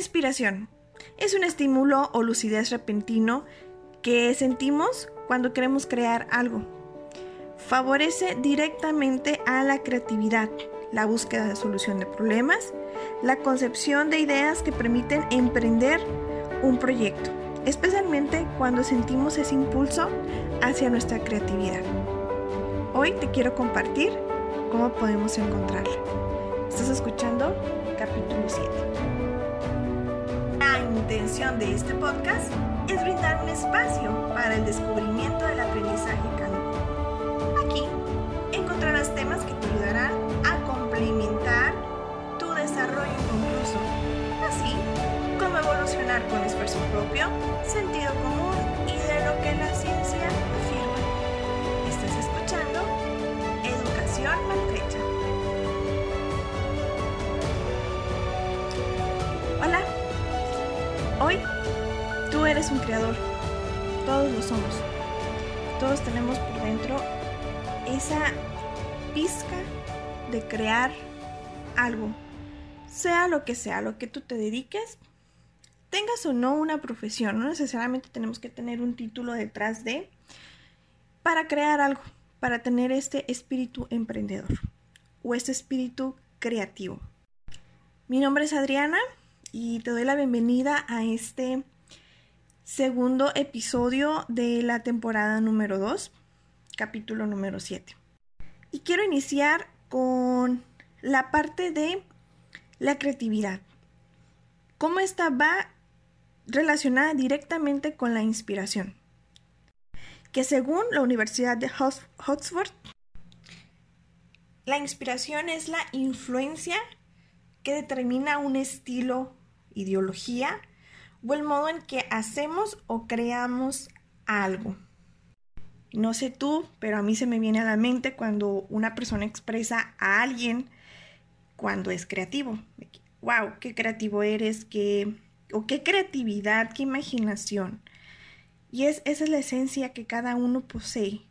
inspiración es un estímulo o lucidez repentino que sentimos cuando queremos crear algo. Favorece directamente a la creatividad, la búsqueda de solución de problemas, la concepción de ideas que permiten emprender un proyecto, especialmente cuando sentimos ese impulso hacia nuestra creatividad. Hoy te quiero compartir cómo podemos encontrarla. Estás escuchando capítulo 7. Intención de este podcast es brindar un espacio para el descubrimiento del aprendizaje. Aquí encontrarás temas que te ayudarán a complementar tu desarrollo inconcluso, así como evolucionar con esfuerzo propio, sentido común eres un creador, todos lo somos, todos tenemos por dentro esa pizca de crear algo, sea lo que sea, lo que tú te dediques, tengas o no una profesión, no necesariamente tenemos que tener un título detrás de, para crear algo, para tener este espíritu emprendedor o este espíritu creativo. Mi nombre es Adriana y te doy la bienvenida a este segundo episodio de la temporada número 2, capítulo número 7. Y quiero iniciar con la parte de la creatividad. Cómo esta va relacionada directamente con la inspiración. Que según la Universidad de Oxford, la inspiración es la influencia que determina un estilo, ideología o el modo en que hacemos o creamos algo. No sé tú, pero a mí se me viene a la mente cuando una persona expresa a alguien cuando es creativo. ¡Wow! ¡Qué creativo eres! ¡Qué, o qué creatividad! ¡Qué imaginación! Y es, esa es la esencia que cada uno posee.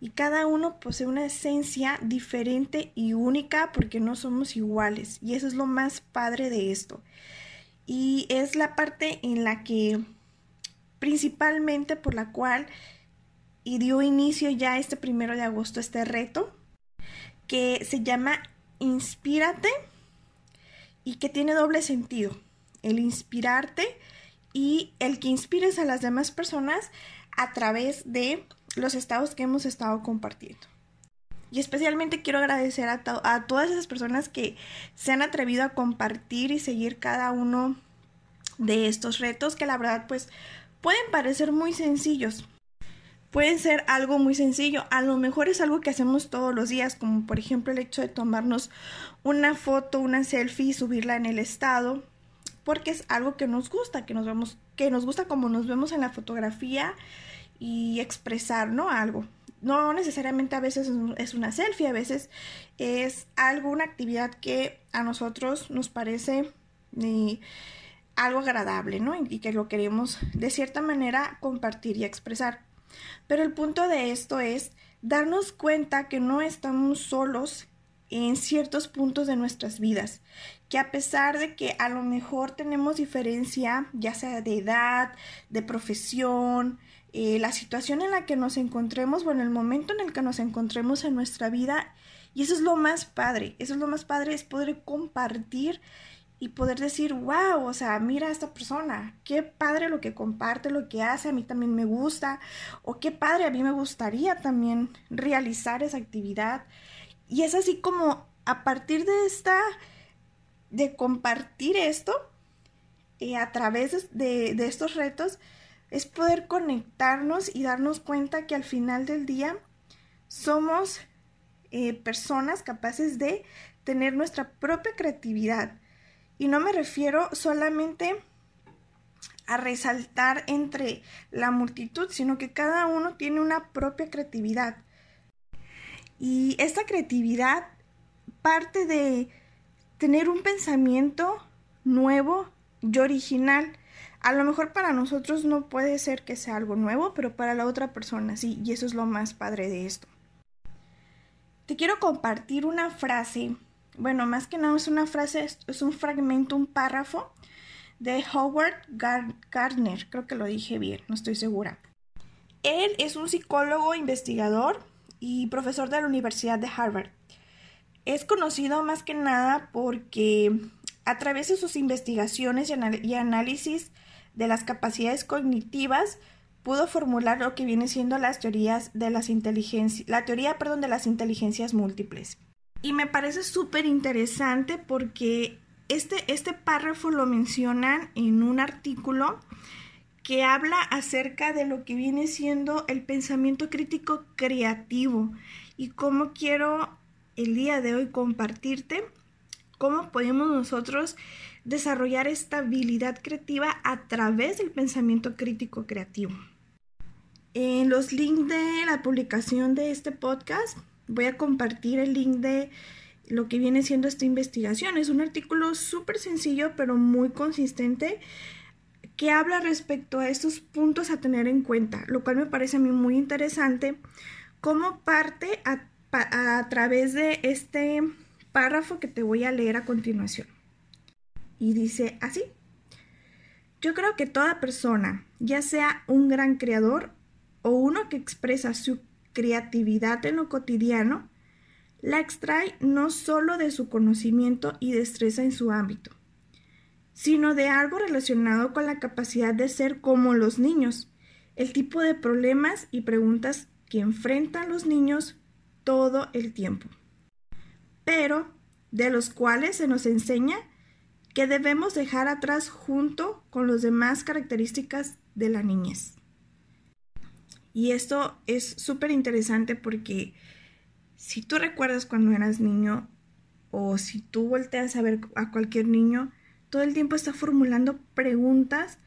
Y cada uno posee una esencia diferente y única porque no somos iguales. Y eso es lo más padre de esto. Y es la parte en la que principalmente por la cual y dio inicio ya este primero de agosto este reto que se llama Inspírate y que tiene doble sentido. El inspirarte y el que inspires a las demás personas a través de los estados que hemos estado compartiendo. Y especialmente quiero agradecer a, todas esas personas que se han atrevido a compartir y seguir cada uno de estos retos que la verdad pues pueden parecer muy sencillos. Pueden ser algo muy sencillo, a lo mejor es algo que hacemos todos los días, como por ejemplo el hecho de tomarnos una foto, una selfie y subirla en el estado, porque es algo que nos gusta, que nos vemos, que nos gusta como nos vemos en la fotografía y expresar, ¿no? Algo. No necesariamente a veces es una selfie, a veces es algo, una actividad que a nosotros nos parece eh, algo agradable, ¿no? Y que lo queremos de cierta manera compartir y expresar. Pero el punto de esto es darnos cuenta que no estamos solos en ciertos puntos de nuestras vidas, que a pesar de que a lo mejor tenemos diferencia, ya sea de edad, de profesión, eh, la situación en la que nos encontremos, bueno, el momento en el que nos encontremos en nuestra vida, y eso es lo más padre, eso es lo más padre, es poder compartir y poder decir, wow, o sea, mira a esta persona, qué padre lo que comparte, lo que hace, a mí también me gusta, o qué padre, a mí me gustaría también realizar esa actividad. Y es así como a partir de esta, de compartir esto, eh, a través de, de estos retos, es poder conectarnos y darnos cuenta que al final del día somos eh, personas capaces de tener nuestra propia creatividad. Y no me refiero solamente a resaltar entre la multitud, sino que cada uno tiene una propia creatividad. Y esta creatividad parte de tener un pensamiento nuevo y original. A lo mejor para nosotros no puede ser que sea algo nuevo, pero para la otra persona sí, y eso es lo más padre de esto. Te quiero compartir una frase, bueno, más que nada es una frase, es un fragmento, un párrafo de Howard Gardner, creo que lo dije bien, no estoy segura. Él es un psicólogo investigador y profesor de la Universidad de Harvard. Es conocido más que nada porque a través de sus investigaciones y, análisis de las capacidades cognitivas pudo formular lo que viene siendo las teorías de las inteligencias, la teoría, perdón, de las inteligencias múltiples. Y me parece súper interesante porque este, este párrafo lo mencionan en un artículo que habla acerca de lo que viene siendo el pensamiento crítico creativo y cómo quiero el día de hoy compartirte cómo podemos nosotros desarrollar esta habilidad creativa a través del pensamiento crítico creativo. En los links de la publicación de este podcast voy a compartir el link de lo que viene siendo esta investigación. Es un artículo súper sencillo pero muy consistente que habla respecto a estos puntos a tener en cuenta, lo cual me parece a mí muy interesante como parte a, a través de este párrafo que te voy a leer a continuación. Y dice así, yo creo que toda persona, ya sea un gran creador o uno que expresa su creatividad en lo cotidiano, la extrae no solo de su conocimiento y destreza en su ámbito, sino de algo relacionado con la capacidad de ser como los niños, el tipo de problemas y preguntas que enfrentan los niños todo el tiempo, pero de los cuales se nos enseña que debemos dejar atrás junto con las demás características de la niñez. Y esto es súper interesante porque si tú recuerdas cuando eras niño o si tú volteas a ver a cualquier niño, todo el tiempo está formulando preguntas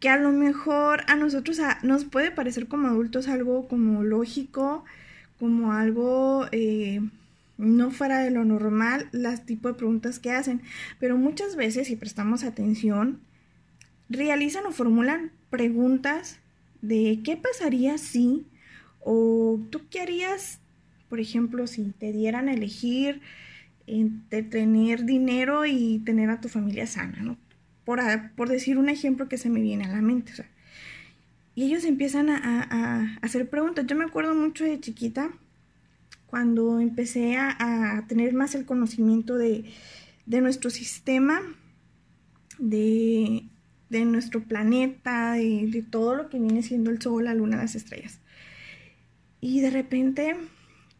que a lo mejor a nosotros nos puede parecer como adultos algo como lógico, como algo eh, no fuera de lo normal, las tipos de preguntas que hacen. Pero muchas veces, si prestamos atención, realizan o formulan preguntas de qué pasaría si, o tú qué harías por ejemplo, si te dieran a elegir entre tener dinero y tener a tu familia sana, ¿no? Por, por decir un ejemplo que se me viene a la mente. y ellos empiezan a, hacer preguntas. Yo me acuerdo mucho de chiquita, cuando empecé a, tener más el conocimiento de, nuestro sistema, de, nuestro planeta, de, todo lo que viene siendo el sol, la luna, las estrellas. Y de repente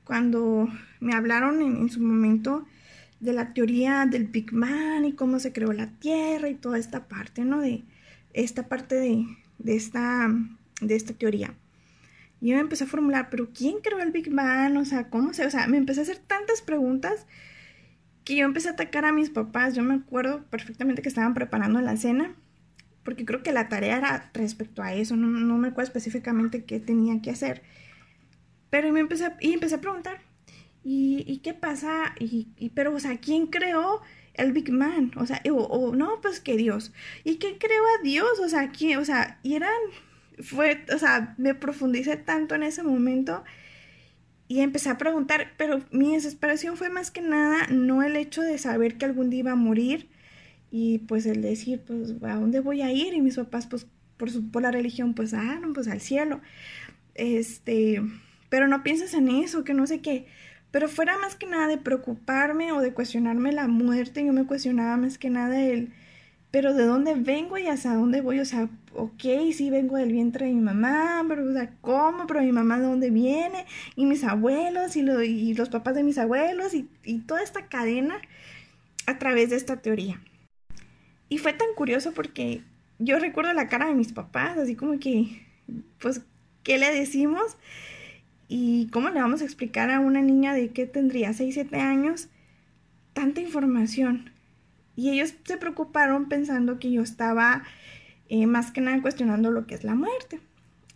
cuando me hablaron en, su momento de la teoría del Big Bang y cómo se creó la Tierra y toda esta parte, ¿no? De esta parte de, esta, de esta teoría. Y yo empecé a formular, pero ¿quién creó el Big Bang? O sea, ¿cómo se...? O sea, me empecé a hacer tantas preguntas que yo empecé a atacar a mis papás. Yo me acuerdo perfectamente que estaban preparando la cena, porque creo que la tarea era respecto a eso, no, no me acuerdo específicamente qué tenía que hacer. Pero me empecé, y empecé a preguntar, ¿y, qué pasa? Y, pero, o sea, ¿quién creó el Big Man? O sea, o, no, pues que Dios. ¿Y quién creó a Dios? O sea, ¿quién? O sea, y eran, fue, o sea, me profundicé tanto en ese momento y empecé a preguntar, pero mi desesperación fue más que nada no el hecho de saber que algún día iba a morir y pues el decir, pues, ¿a dónde voy a ir? Y mis papás, pues, por, su, por la religión, pues, ah, no, pues al cielo. Este, pero no piensas en eso, que no sé qué. Pero fuera más que nada de preocuparme o de cuestionarme la muerte, yo me cuestionaba más que nada el, pero ¿de dónde vengo y hacia dónde voy? O sea, ok, sí vengo del vientre de mi mamá, pero o sea, ¿cómo? Pero mi mamá de dónde viene, y mis abuelos, y, y los papás de mis abuelos, y, y toda esta cadena a través de esta teoría. Y fue tan curioso porque yo recuerdo la cara de mis papás, así como que, pues, ¿qué le decimos? ¿Y cómo le vamos a explicar a una niña de que tendría 6, 7 años tanta información? Y ellos se preocuparon pensando que yo estaba eh, más que nada cuestionando lo que es la muerte.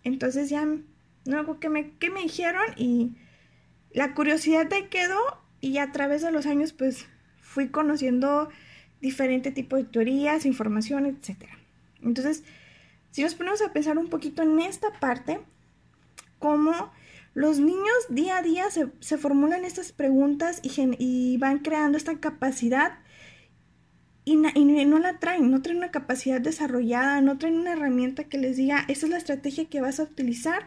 Entonces ya luego que me, que me dijeron y la curiosidad te quedó y a través de los años pues fui conociendo diferente tipo de teorías, información, etc. Entonces, si nos ponemos a pensar un poquito en esta parte, cómo los niños día a día se, formulan estas preguntas y, y, van creando esta capacidad y, no la traen, no traen una capacidad desarrollada, no traen una herramienta que les diga, esa es la estrategia que vas a utilizar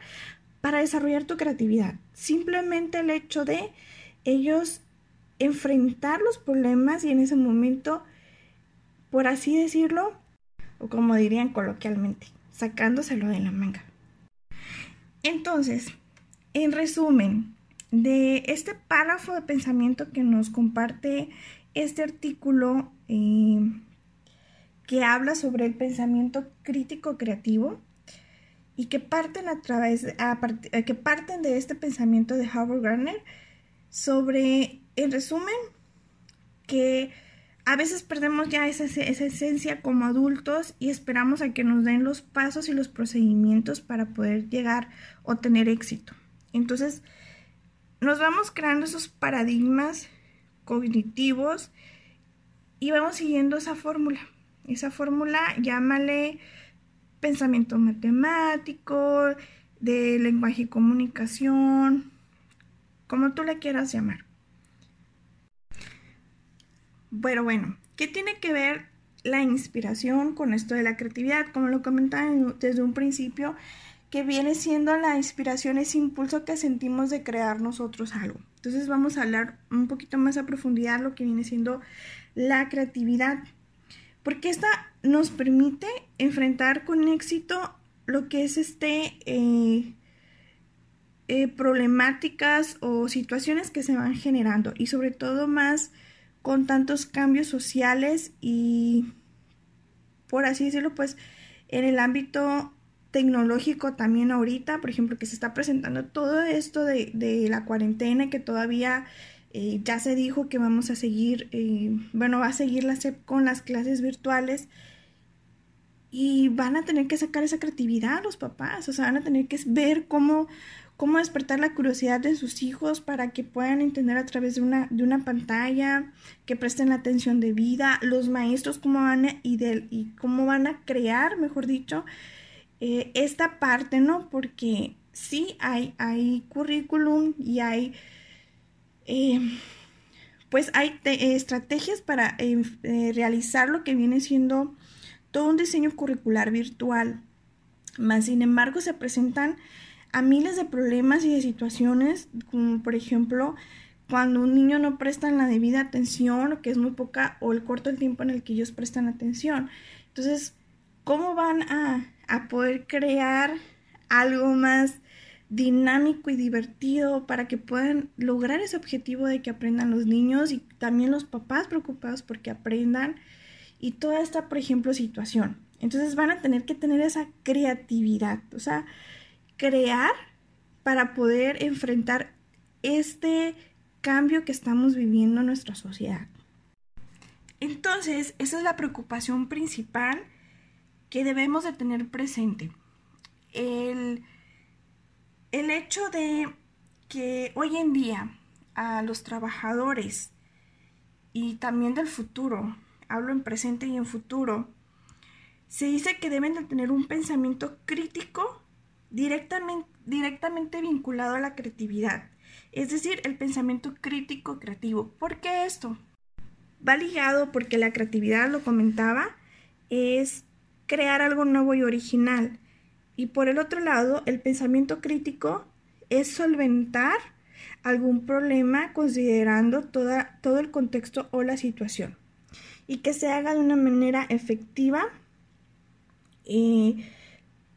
para desarrollar tu creatividad. Simplemente el hecho de ellos enfrentar los problemas y en ese momento, por así decirlo, o como dirían coloquialmente, sacándoselo de la manga. Entonces, en resumen, de este párrafo de pensamiento que nos comparte este artículo eh, que habla sobre el pensamiento crítico creativo y que parten a través eh, que parten de este pensamiento de Howard Gardner sobre en resumen que a veces perdemos ya esa, esa, esencia como adultos y esperamos a que nos den los pasos y los procedimientos para poder llegar o tener éxito. Entonces, nos vamos creando esos paradigmas cognitivos y vamos siguiendo esa fórmula. Esa fórmula, llámale pensamiento matemático, de lenguaje y comunicación, como tú le quieras llamar. Bueno, bueno, ¿qué tiene que ver la inspiración con esto de la creatividad? Como lo comentaba desde un principio, que viene siendo la inspiración, ese impulso que sentimos de crear nosotros algo. Entonces vamos a hablar un poquito más a profundidad lo que viene siendo la creatividad, porque esta nos permite enfrentar con éxito lo que es este eh, eh, problemáticas o situaciones que se van generando y sobre todo más con tantos cambios sociales y por así decirlo pues en el ámbito tecnológico también ahorita, por ejemplo, que se está presentando todo esto de, la cuarentena, que todavía eh, ya se dijo que vamos a seguir, eh, bueno, va a seguir la SEP con las clases virtuales y van a tener que sacar esa creatividad los papás, o sea, van a tener que ver cómo, cómo despertar la curiosidad de sus hijos para que puedan entender a través de una, de una pantalla, que presten la atención de vida, los maestros cómo van y, y cómo van a crear, mejor dicho, eh, esta parte, ¿no? Porque sí hay, hay currículum y hay, eh, pues hay estrategias para eh, realizar lo que viene siendo todo un diseño curricular virtual. Más sin embargo, se presentan a miles de problemas y de situaciones, como por ejemplo, cuando un niño no presta la debida atención, o que es muy poca, o el corto el tiempo en el que ellos prestan atención. Entonces, ¿cómo van a a poder crear algo más dinámico y divertido para que puedan lograr ese objetivo de que aprendan los niños y también los papás preocupados porque aprendan y toda esta, por ejemplo, situación. Entonces van a tener que tener esa creatividad, o sea, crear para poder enfrentar este cambio que estamos viviendo en nuestra sociedad. Entonces, esa es la preocupación principal que debemos de tener presente. El, el hecho de que hoy en día a los trabajadores y también del futuro, hablo en presente y en futuro, se dice que deben de tener un pensamiento crítico directamente, directamente vinculado a la creatividad, es decir, el pensamiento crítico creativo. ¿Por qué esto? Va ligado porque la creatividad, lo comentaba, es crear algo nuevo y original. Y por el otro lado, el pensamiento crítico es solventar algún problema considerando toda, todo el contexto o la situación. Y que se haga de una manera efectiva eh,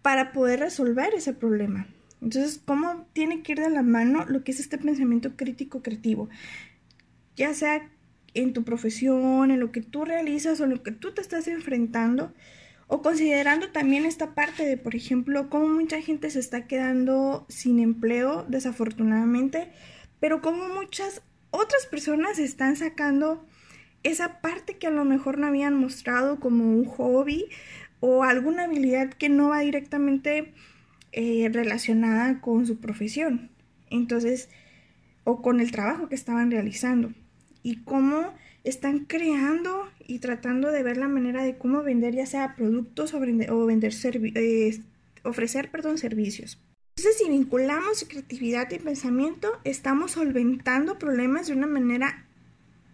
para poder resolver ese problema. Entonces, ¿cómo tiene que ir de la mano lo que es este pensamiento crítico creativo? Ya sea en tu profesión, en lo que tú realizas o en lo que tú te estás enfrentando, o considerando también esta parte de, por ejemplo, cómo mucha gente se está quedando sin empleo, desafortunadamente, pero cómo muchas otras personas están sacando esa parte que a lo mejor no habían mostrado como un hobby o alguna habilidad que no va directamente eh, relacionada con su profesión. Entonces, o con el trabajo que estaban realizando. Y cómo están creando y tratando de ver la manera de cómo vender ya sea productos o, vender, eh, ofrecer perdón, servicios. Entonces, si vinculamos creatividad y pensamiento, estamos solventando problemas de una manera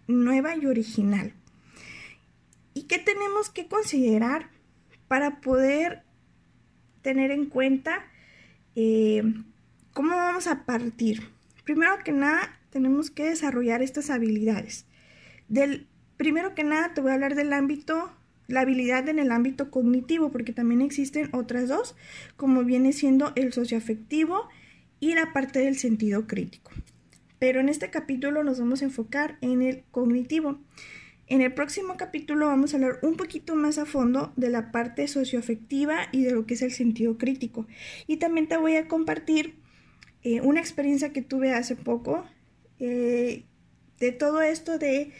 nueva y original. ¿Y qué tenemos que considerar para poder tener en cuenta eh, cómo vamos a partir? Primero que nada, tenemos que desarrollar estas habilidades. Del, primero que nada, te voy a hablar del ámbito, la habilidad en el ámbito cognitivo, porque también existen otras dos, como viene siendo el socioafectivo y la parte del sentido crítico. Pero en este capítulo nos vamos a enfocar en el cognitivo. En el próximo capítulo vamos a hablar un poquito más a fondo de la parte socioafectiva y de lo que es el sentido crítico. Y también te voy a compartir eh, una experiencia que tuve hace poco eh, de todo esto de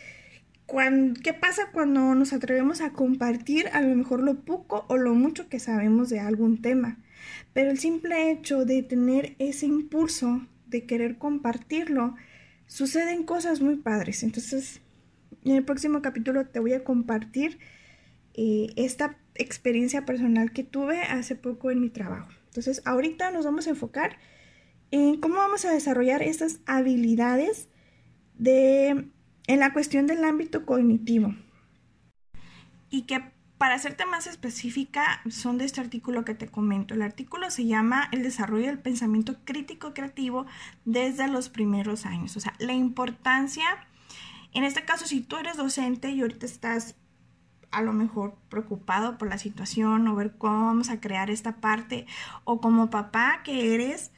qué pasa cuando nos atrevemos a compartir a lo mejor lo poco o lo mucho que sabemos de algún tema. Pero el simple hecho de tener ese impulso de querer compartirlo, suceden cosas muy padres. Entonces, en el próximo capítulo te voy a compartir eh, esta experiencia personal que tuve hace poco en mi trabajo. Entonces, ahorita nos vamos a enfocar en cómo vamos a desarrollar estas habilidades de, en la cuestión del ámbito cognitivo. Y que para hacerte más específica, son de este artículo que te comento. El artículo se llama El desarrollo del pensamiento crítico creativo desde los primeros años. O sea, la importancia en este caso, si tú eres docente y ahorita estás a lo mejor preocupado por la situación o ver cómo vamos a crear esta parte, o como papá que eres,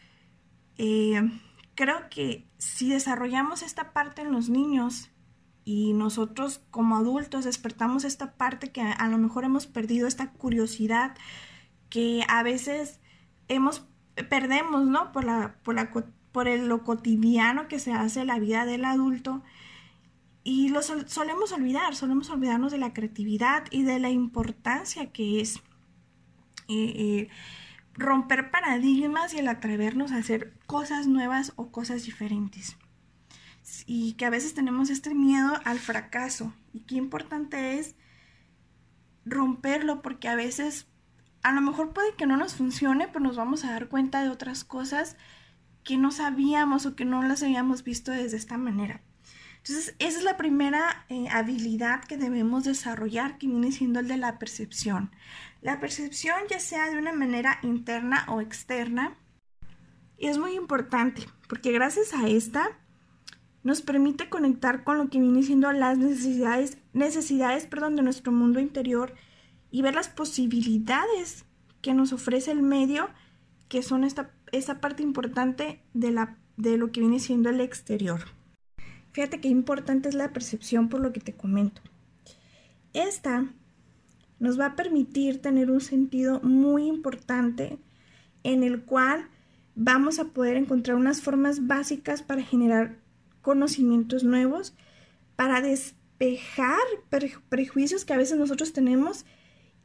eh, creo que si desarrollamos esta parte en los niños y nosotros como adultos despertamos esta parte que a lo mejor hemos perdido, esta curiosidad que a veces hemos perdemos, ¿no? Por la, por por lo cotidiano que se hace la vida del adulto y lo solemos olvidar, solemos olvidarnos de la creatividad y de la importancia que es eh, eh, romper paradigmas y el atrevernos a hacer cosas nuevas o cosas diferentes. Y que a veces tenemos este miedo al fracaso. Y qué importante es romperlo porque a veces a lo mejor puede que no nos funcione, pero nos vamos a dar cuenta de otras cosas que no sabíamos o que no las habíamos visto desde esta manera. Entonces, esa es la primera eh, habilidad que debemos desarrollar, que viene siendo el de la percepción. La percepción, ya sea de una manera interna o externa, es muy importante, porque gracias a esta nos permite conectar con lo que viene siendo las necesidades, necesidades perdón, de nuestro mundo interior y ver las posibilidades que nos ofrece el medio, que son esta, parte importante de, la, de lo que viene siendo el exterior. Fíjate qué importante es la percepción por lo que te comento. Esta nos va a permitir tener un sentido muy importante en el cual vamos a poder encontrar unas formas básicas para generar conocimientos nuevos, para despejar prejuicios que a veces nosotros tenemos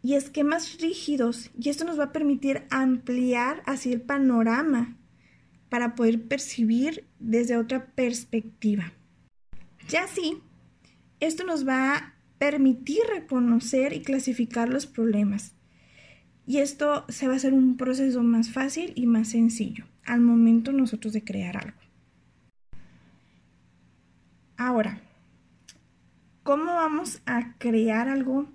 y esquemas rígidos. Y esto nos va a permitir ampliar así el panorama para poder percibir desde otra perspectiva. Ya así, esto nos va a permitir reconocer y clasificar los problemas. Y esto se va a hacer un proceso más fácil y más sencillo al momento nosotros de crear algo. Ahora, ¿cómo vamos a crear algo?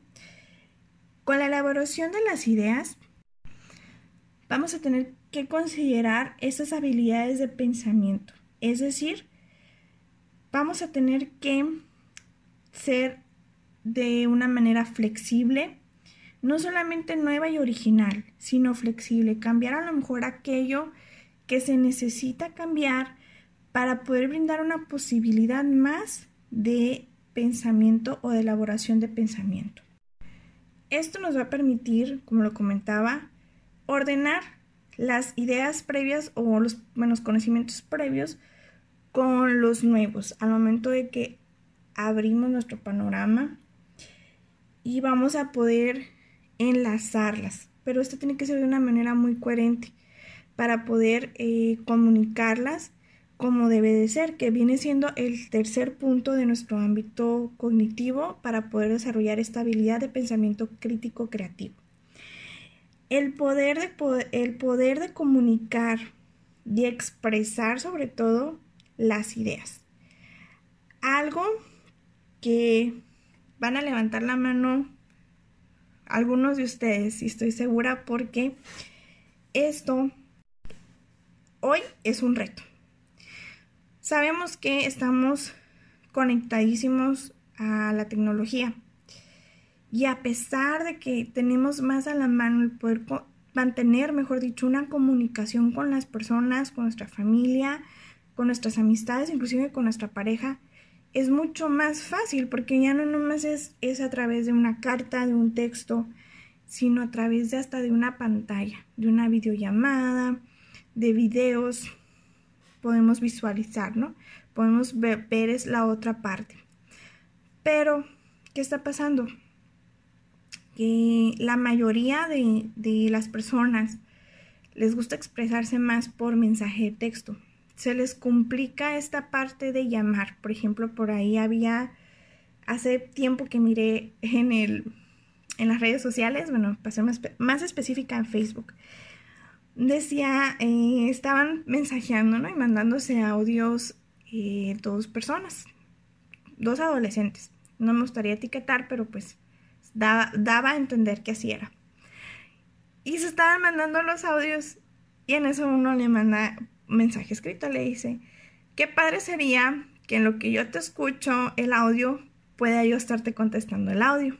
Con la elaboración de las ideas, vamos a tener que considerar esas habilidades de pensamiento, es decir, vamos a tener que ser de una manera flexible, no solamente nueva y original, sino flexible, cambiar a lo mejor aquello que se necesita cambiar para poder brindar una posibilidad más de pensamiento o de elaboración de pensamiento. Esto nos va a permitir, como lo comentaba, ordenar las ideas previas o los conocimientos previos con los nuevos al momento de que abrimos nuestro panorama y vamos a poder enlazarlas. Pero esto tiene que ser de una manera muy coherente para poder eh, comunicarlas como debe de ser, que viene siendo el tercer punto de nuestro ámbito cognitivo para poder desarrollar esta habilidad de pensamiento crítico creativo. El poder de, el poder de comunicar y expresar sobre todo las ideas. Algo que van a levantar la mano algunos de ustedes, y estoy segura porque esto hoy es un reto. Sabemos que estamos conectadísimos a la tecnología. Y a pesar de que tenemos más a la mano el poder mantener, mejor dicho, una comunicación con las personas, con nuestra familia, con nuestras amistades, inclusive con nuestra pareja, es mucho más fácil porque ya no nomás es, a través de una carta, de un texto, sino a través de hasta de una pantalla, de una videollamada, de videos, podemos visualizar, ¿no? Podemos ver, es la otra parte. Pero, ¿qué está pasando? Que la mayoría de, de las personas les gusta expresarse más por mensaje de texto se les complica esta parte de llamar. Por ejemplo, por ahí había, hace tiempo que miré en, el, en las redes sociales, bueno, para ser más, específica en Facebook, decía, eh, estaban mensajeando, ¿no? Y mandándose audios eh, dos personas, dos adolescentes. No me gustaría etiquetar, pero pues daba, daba a entender que así era. Y se estaban mandando los audios y en eso uno le manda mensaje escrito, le dice, qué padre sería que en lo que yo te escucho el audio, pueda yo estarte contestando el audio.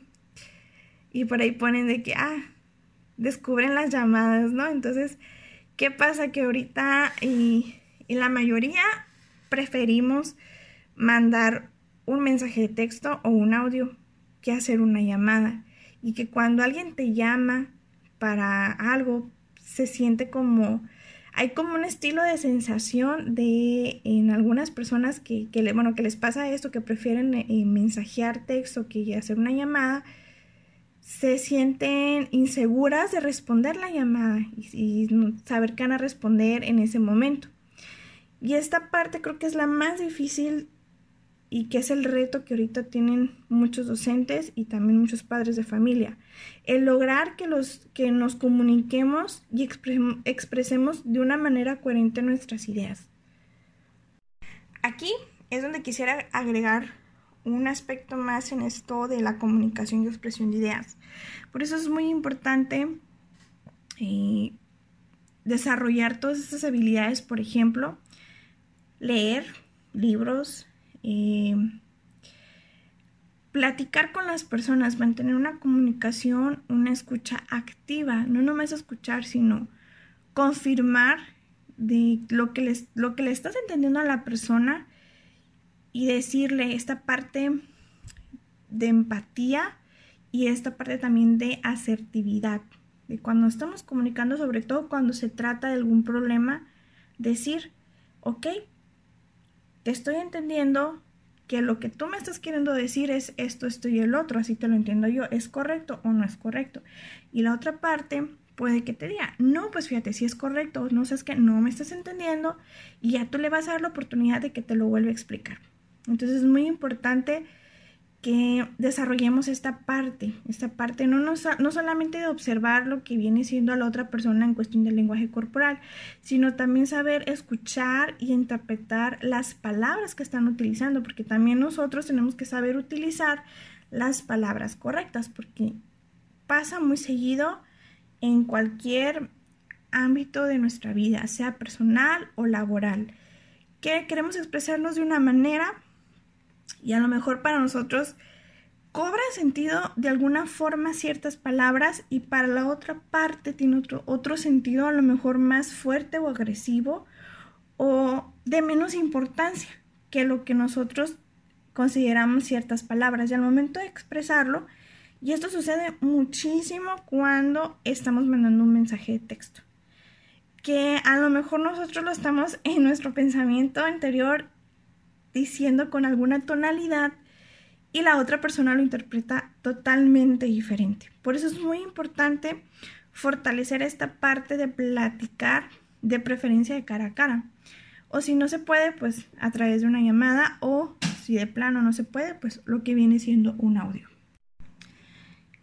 Y por ahí ponen de que, ah, descubren las llamadas, ¿no? Entonces, ¿qué pasa? Que ahorita y, la mayoría preferimos mandar un mensaje de texto o un audio que hacer una llamada. Y que cuando alguien te llama para algo, se siente como hay como un estilo de sensación de en algunas personas que, le, bueno, que les pasa esto, que prefieren eh, mensajear texto que hacer una llamada, se sienten inseguras de responder la llamada y, y saber qué van a responder en ese momento. Y esta parte creo que es la más difícil y que es el reto que ahorita tienen muchos docentes y también muchos padres de familia. El lograr que, los, que nos comuniquemos y expresemos de una manera coherente nuestras ideas. Aquí es donde quisiera agregar un aspecto más en esto de la comunicación y expresión de ideas. Por eso es muy importante eh, desarrollar todas estas habilidades, por ejemplo, leer libros, eh, platicar con las personas, mantener una comunicación, una escucha activa, no nomás escuchar, sino confirmar de lo que, les, lo que le estás entendiendo a la persona y decirle esta parte de empatía y esta parte también de asertividad. De cuando estamos comunicando, sobre todo cuando se trata de algún problema, decir, ok, te estoy entendiendo que lo que tú me estás queriendo decir es esto, esto y el otro, así te lo entiendo yo, ¿es correcto o no es correcto? Y la otra parte puede que te diga, no, pues fíjate, si es correcto, no sabes que no me estás entendiendo y ya tú le vas a dar la oportunidad de que te lo vuelva a explicar. Entonces es muy importante que desarrollemos esta parte, esta parte no, no, no solamente de observar lo que viene siendo a la otra persona en cuestión del lenguaje corporal, sino también saber escuchar y interpretar las palabras que están utilizando, porque también nosotros tenemos que saber utilizar las palabras correctas, porque pasa muy seguido en cualquier ámbito de nuestra vida, sea personal o laboral, que queremos expresarnos de una manera y a lo mejor para nosotros cobra sentido de alguna forma ciertas palabras y para la otra parte tiene otro, otro sentido a lo mejor más fuerte o agresivo o de menos importancia que lo que nosotros consideramos ciertas palabras. Y al momento de expresarlo y esto sucede muchísimo cuando estamos mandando un mensaje de texto que a lo mejor nosotros lo estamos en nuestro pensamiento anterior diciendo con alguna tonalidad y la otra persona lo interpreta totalmente diferente. Por eso es muy importante fortalecer esta parte de platicar de preferencia de cara a cara. O si no se puede, pues a través de una llamada o si de plano no se puede, pues lo que viene siendo un audio.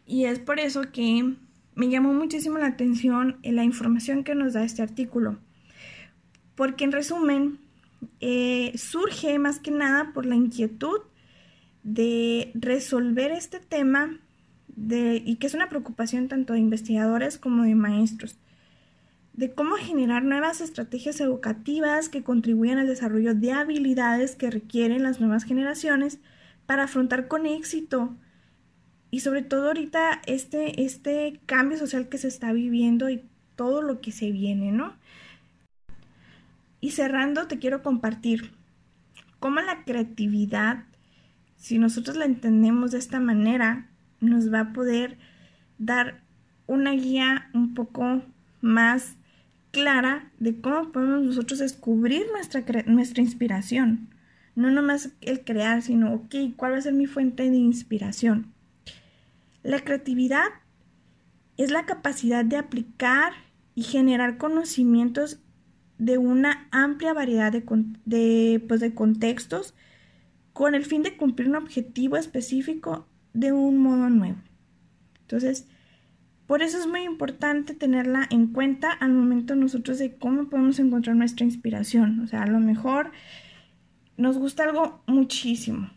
Y es por eso que me llamó muchísimo la atención la información que nos da este artículo. Porque en resumen, eh, surge más que nada por la inquietud de resolver este tema y que es una preocupación tanto de investigadores como de maestros, de cómo generar nuevas estrategias educativas que contribuyan al desarrollo de habilidades que requieren las nuevas generaciones para afrontar con éxito y sobre todo ahorita este, este cambio social que se está viviendo y todo lo que se viene, ¿no? Y cerrando, te quiero compartir cómo la creatividad, si nosotros la entendemos de esta manera, nos va a poder dar una guía un poco más clara de cómo podemos nosotros descubrir nuestra, nuestra inspiración. No nomás el crear, sino, ok, ¿cuál va a ser mi fuente de inspiración? La creatividad es la capacidad de aplicar y generar conocimientos de una amplia variedad de, de, pues, de contextos con el fin de cumplir un objetivo específico de un modo nuevo. Entonces, por eso es muy importante tenerla en cuenta al momento nosotros de cómo podemos encontrar nuestra inspiración. O sea, a lo mejor nos gusta algo muchísimo.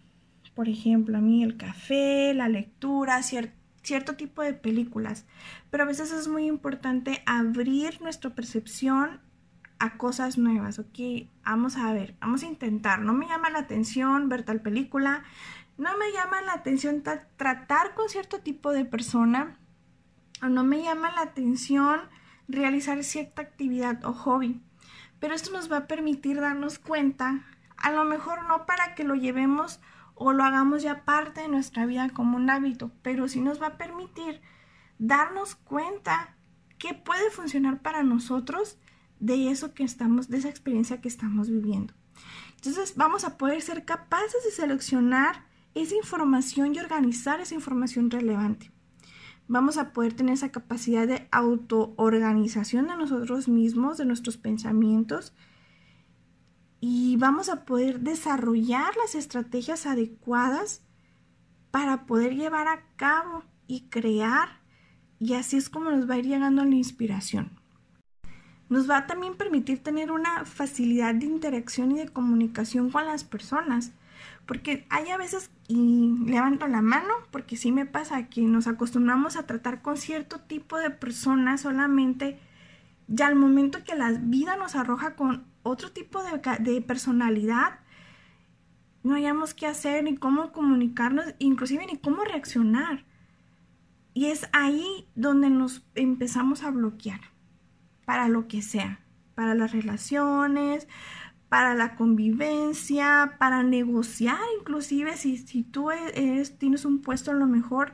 Por ejemplo, a mí el café, la lectura, cierto tipo de películas. Pero a veces es muy importante abrir nuestra percepción a cosas nuevas, ¿ok? Vamos a ver, vamos a intentar. No me llama la atención ver tal película, no me llama la atención tratar con cierto tipo de persona, no me llama la atención realizar cierta actividad o hobby. Pero esto nos va a permitir darnos cuenta, a lo mejor no para que lo llevemos o lo hagamos ya parte de nuestra vida como un hábito, pero sí nos va a permitir darnos cuenta que puede funcionar para nosotros de eso que estamos, de esa experiencia que estamos viviendo. Entonces vamos a poder ser capaces de seleccionar esa información y organizar esa información relevante vamos a poder tener esa capacidad de autoorganización de nosotros mismos, de nuestros pensamientos, y vamos a poder desarrollar las estrategias adecuadas para poder llevar a cabo y crear, y así es como nos va a ir llegando la inspiración. Nos va a también permitir tener una facilidad de interacción y de comunicación con las personas porque hay a veces, y levanto la mano, porque sí me pasa que nos acostumbramos a tratar con cierto tipo de personas solamente, ya al momento que la vida nos arroja con otro tipo de, de personalidad, no hayamos qué hacer, ni cómo comunicarnos, inclusive ni cómo reaccionar. Y es ahí donde nos empezamos a bloquear, para lo que sea, para las relaciones, para la convivencia, para negociar, inclusive si, si tú eres, tienes un puesto a lo mejor,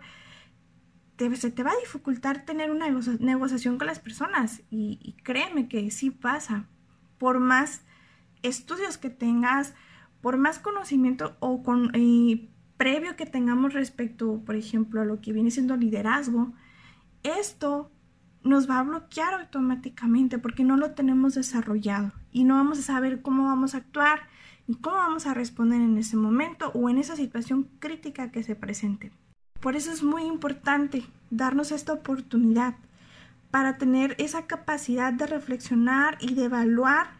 se te va a dificultar tener una negociación con las personas y, créeme que sí pasa. Por más estudios que tengas, por más conocimiento o previo que tengamos respecto, por ejemplo, a lo que viene siendo liderazgo, esto nos va a bloquear automáticamente porque no lo tenemos desarrollado y no vamos a saber cómo vamos a actuar y cómo vamos a responder en ese momento o en esa situación crítica que se presente. Por eso es muy importante darnos esta oportunidad para tener esa capacidad de reflexionar y de evaluar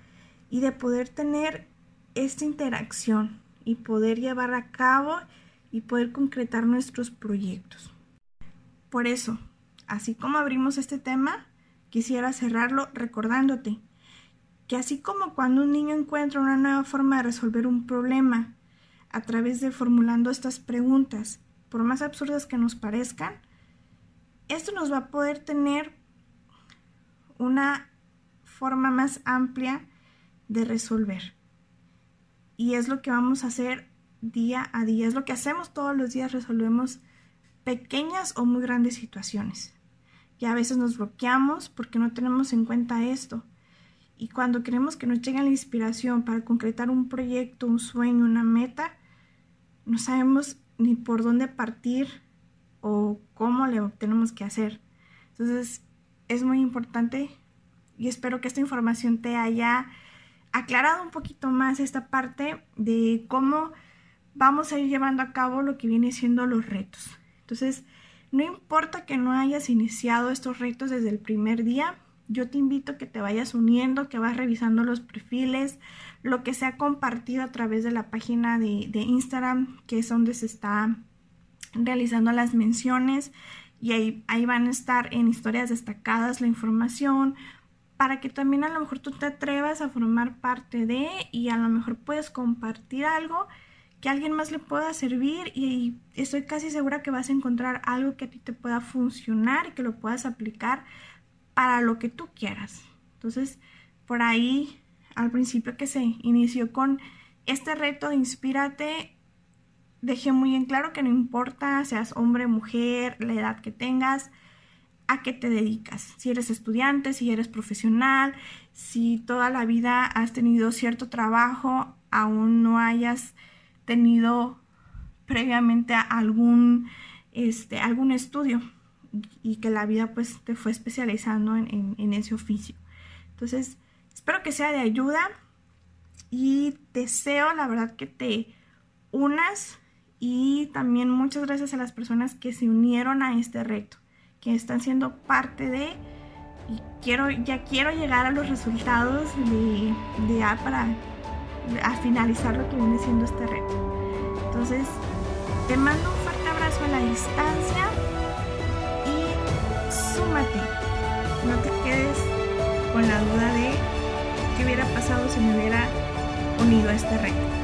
y de poder tener esta interacción y poder llevar a cabo y poder concretar nuestros proyectos. Por eso, así como abrimos este tema, quisiera cerrarlo recordándote que así como cuando un niño encuentra una nueva forma de resolver un problema a través de formulando estas preguntas, por más absurdas que nos parezcan, esto nos va a poder tener una forma más amplia de resolver. Y es lo que vamos a hacer día a día, es lo que hacemos todos los días, resolvemos pequeñas o muy grandes situaciones. Y a veces nos bloqueamos porque no tenemos en cuenta esto. Y cuando queremos que nos llegue la inspiración para concretar un proyecto, un sueño, una meta, no sabemos ni por dónde partir o cómo le tenemos que hacer. Entonces, es muy importante y espero que esta información te haya aclarado un poquito más esta parte de cómo vamos a ir llevando a cabo lo que viene siendo los retos. Entonces, no importa que no hayas iniciado estos retos desde el primer día, yo te invito a que te vayas uniendo, que vas revisando los perfiles, lo que se ha compartido a través de la página de, Instagram, que es donde se está realizando las menciones y ahí, ahí van a estar en historias destacadas la información para que también a lo mejor tú te atrevas a formar parte de y a lo mejor puedes compartir algo que alguien más le pueda servir y estoy casi segura que vas a encontrar algo que a ti te pueda funcionar y que lo puedas aplicar para lo que tú quieras. Entonces, por ahí, al principio que se inició con este reto de inspírate, dejé muy en claro que no importa seas hombre, mujer, la edad que tengas, a qué te dedicas. Si eres estudiante, si eres profesional, si toda la vida has tenido cierto trabajo, aún no hayas tenido previamente algún, este, algún estudio y que la vida pues te fue especializando en, en ese oficio. Entonces, espero que sea de ayuda y deseo la verdad que te unas y también muchas gracias a las personas que se unieron a este reto, que están siendo parte de y quiero ya quiero llegar a los resultados de, de para a finalizar lo que viene siendo este reto. Entonces, te mando un fuerte abrazo a la distancia y súmate. No te quedes con la duda de qué hubiera pasado si me hubiera unido a este reto.